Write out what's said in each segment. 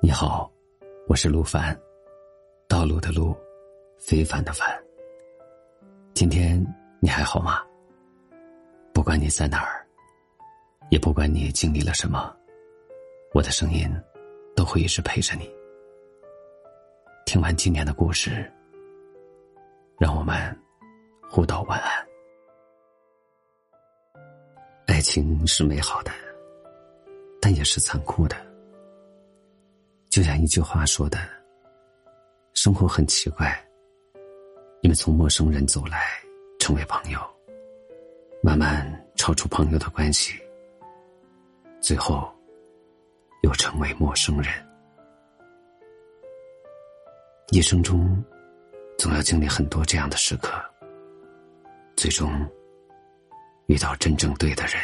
你好，我是陆凡，道路的路，非凡的凡。今天你还好吗？不管你在哪儿，也不管你经历了什么，我的声音都会一直陪着你。听完今天的故事，让我们互道晚安。爱情是美好的，但也是残酷的。就像一句话说的：“生活很奇怪，你们从陌生人走来，成为朋友，慢慢超出朋友的关系，最后又成为陌生人。一生中，总要经历很多这样的时刻，最终遇到真正对的人，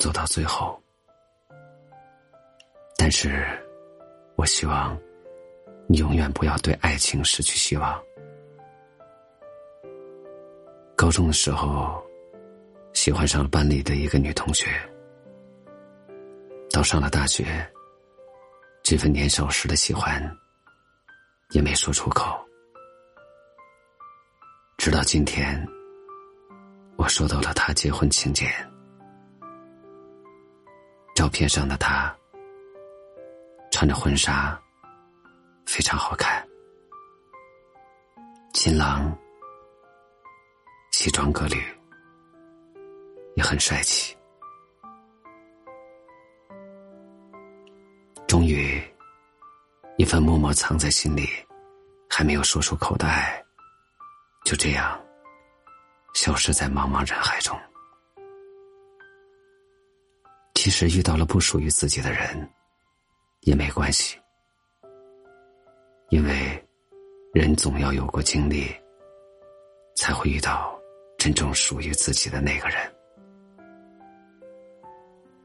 走到最后。但是。”我希望你永远不要对爱情失去希望。高中的时候，喜欢上了班里的一个女同学。到上了大学，这份年少时的喜欢也没说出口。直到今天，我收到了她结婚请柬，照片上的她。穿着婚纱，非常好看。新郎西装革履，也很帅气。终于，一份默默藏在心里、还没有说出口的爱，就这样消失在茫茫人海中。其实遇到了不属于自己的人。也没关系，因为人总要有过经历，才会遇到真正属于自己的那个人。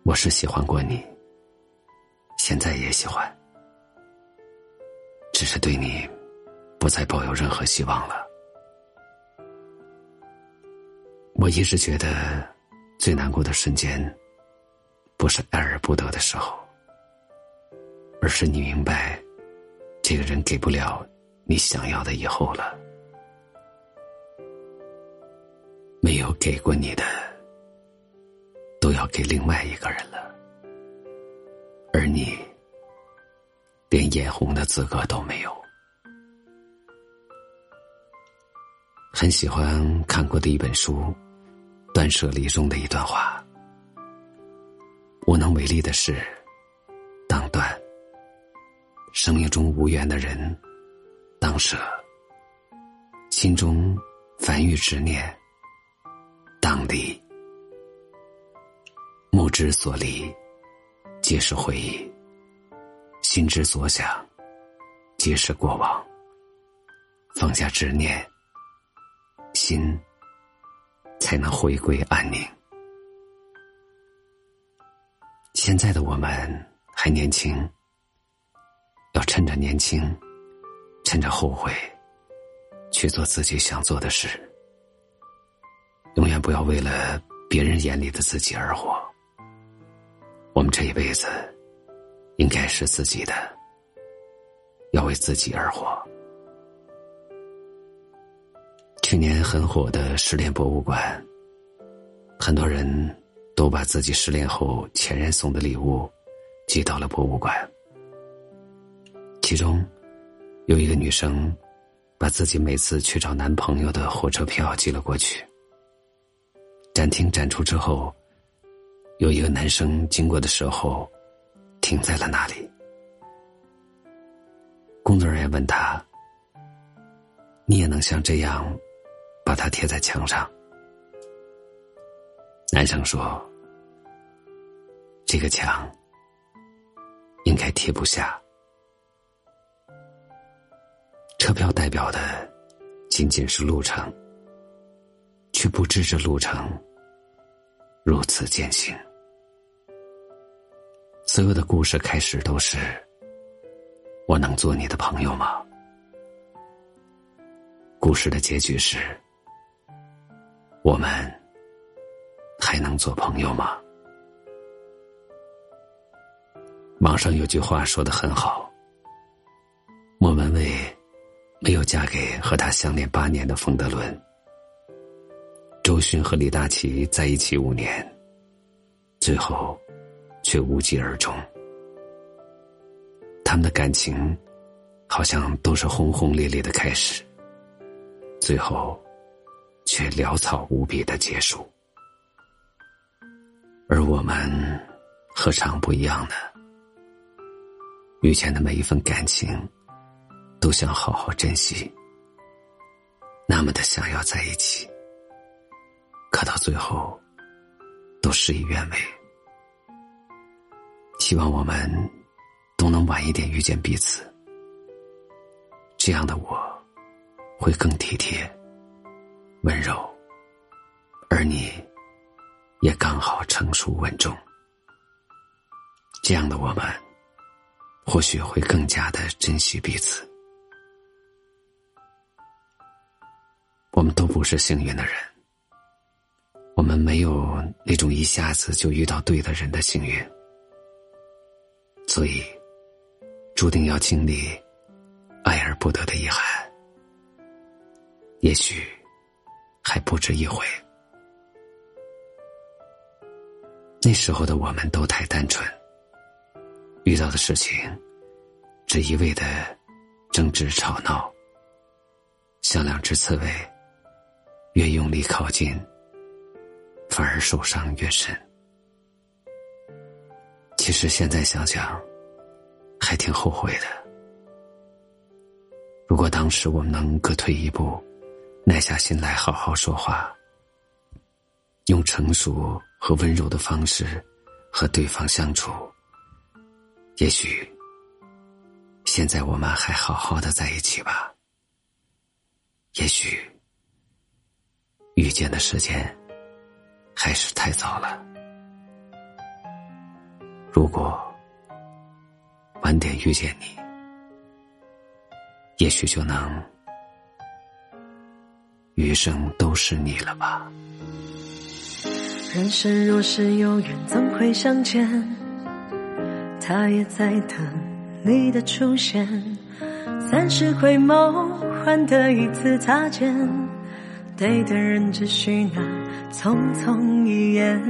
我是喜欢过你，现在也喜欢，只是对你不再抱有任何希望了。我一直觉得最难过的瞬间，不是爱而不得的时候。而是你明白，这个人给不了你想要的以后了，没有给过你的，都要给另外一个人了，而你连眼红的资格都没有。很喜欢看过的一本书《断舍离》中的一段话：无能为力的事，生命中无缘的人，当舍；心中凡欲执念，当离。目之所离，皆是回忆；心之所想，皆是过往。放下执念，心才能回归安宁。现在的我们还年轻。要趁着年轻，趁着后悔，去做自己想做的事。永远不要为了别人眼里的自己而活。我们这一辈子，应该是自己的，要为自己而活。去年很火的失恋博物馆，很多人都把自己失恋后前任送的礼物寄到了博物馆。其中，有一个女生，把自己每次去找男朋友的火车票寄了过去。展厅展出之后，有一个男生经过的时候，停在了那里。工作人员问他：“你也能像这样，把它贴在墙上？”男生说：“这个墙，应该贴不下。”车票代表的仅仅是路程，却不知这路程如此艰辛。所有的故事开始都是：我能做你的朋友吗？故事的结局是：我们还能做朋友吗？网上有句话说的很好：莫文蔚没有嫁给和他相恋八年的冯德伦，周迅和李大齐在一起五年，最后却无疾而终。他们的感情好像都是轰轰烈烈的开始，最后却潦草无比的结束。而我们何尝不一样呢？遇见的每一份感情，都想好好珍惜，那么的想要在一起，可到最后，都事与愿违。希望我们都能晚一点遇见彼此，这样的我，会更体贴、温柔，而你，也刚好成熟稳重，这样的我们。或许会更加的珍惜彼此。我们都不是幸运的人，我们没有那种一下子就遇到对的人的幸运，所以注定要经历爱而不得的遗憾。也许还不止一回。那时候的我们都太单纯。遇到的事情，只一味的争执吵闹，像两只刺猬，越用力靠近，反而受伤越深。其实现在想想，还挺后悔的。如果当时我们能各退一步，耐下心来好好说话，用成熟和温柔的方式和对方相处。也许，现在我们还好好的在一起吧。也许，遇见的时间还是太早了。如果晚点遇见你，也许就能余生都是你了吧。人生若是有缘，总会相见。他也在等你的出现，三十回眸换得一次擦肩，对的人只需那匆匆一眼，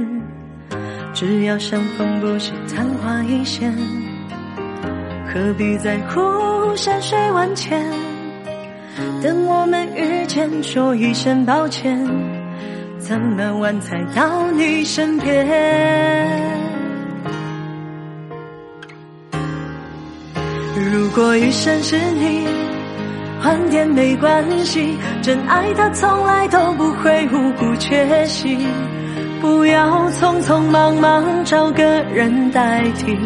只要相逢不是昙花一现，何必在乎山水万千？等我们遇见，说一声抱歉，怎么晚才到你身边？如果余生是你，晚点没关系。真爱它从来都不会无故缺席。不要匆匆忙忙找个人代替，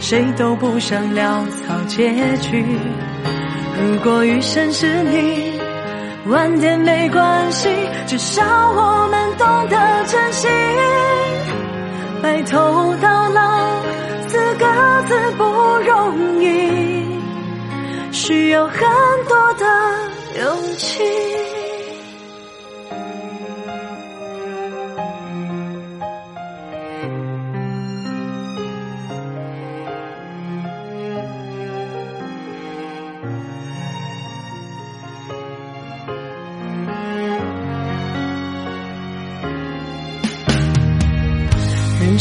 谁都不想潦草结局。如果余生是你，晚点没关系，至少我们懂得珍惜。白头到老四个字不容易。需要很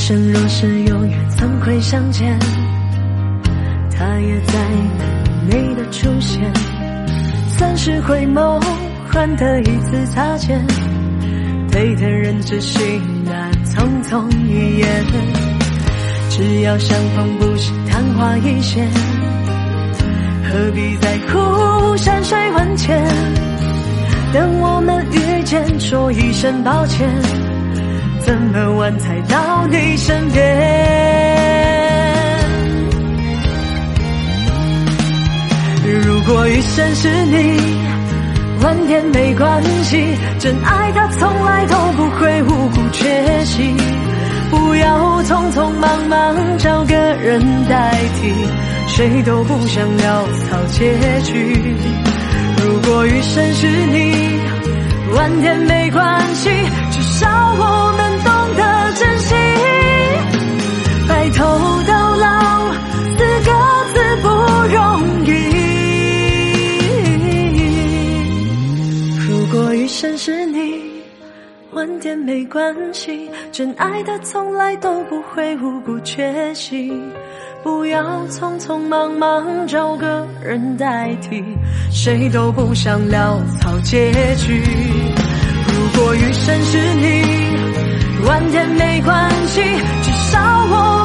生若是有缘，怎会相见？他也在等。你的出现，三世回眸换得一次擦肩，对的人只需那匆匆一眼，只要相逢不是昙花一现，何必在乎山水万千？等我们遇见，说一声抱歉，怎么晚才到你身边？如果余生是你，晚点没关系。真爱它从来都不会无故缺席。不要匆匆忙忙找个人代替，谁都不想潦草结局。如果余生是你，晚点没关系，至少我走到老四个字不容易如果余生是你晚点没关系真爱的从来都不会无故缺席不要匆匆忙忙找个人代替谁都不想潦草结局。如果余生是你晚点没关系至少我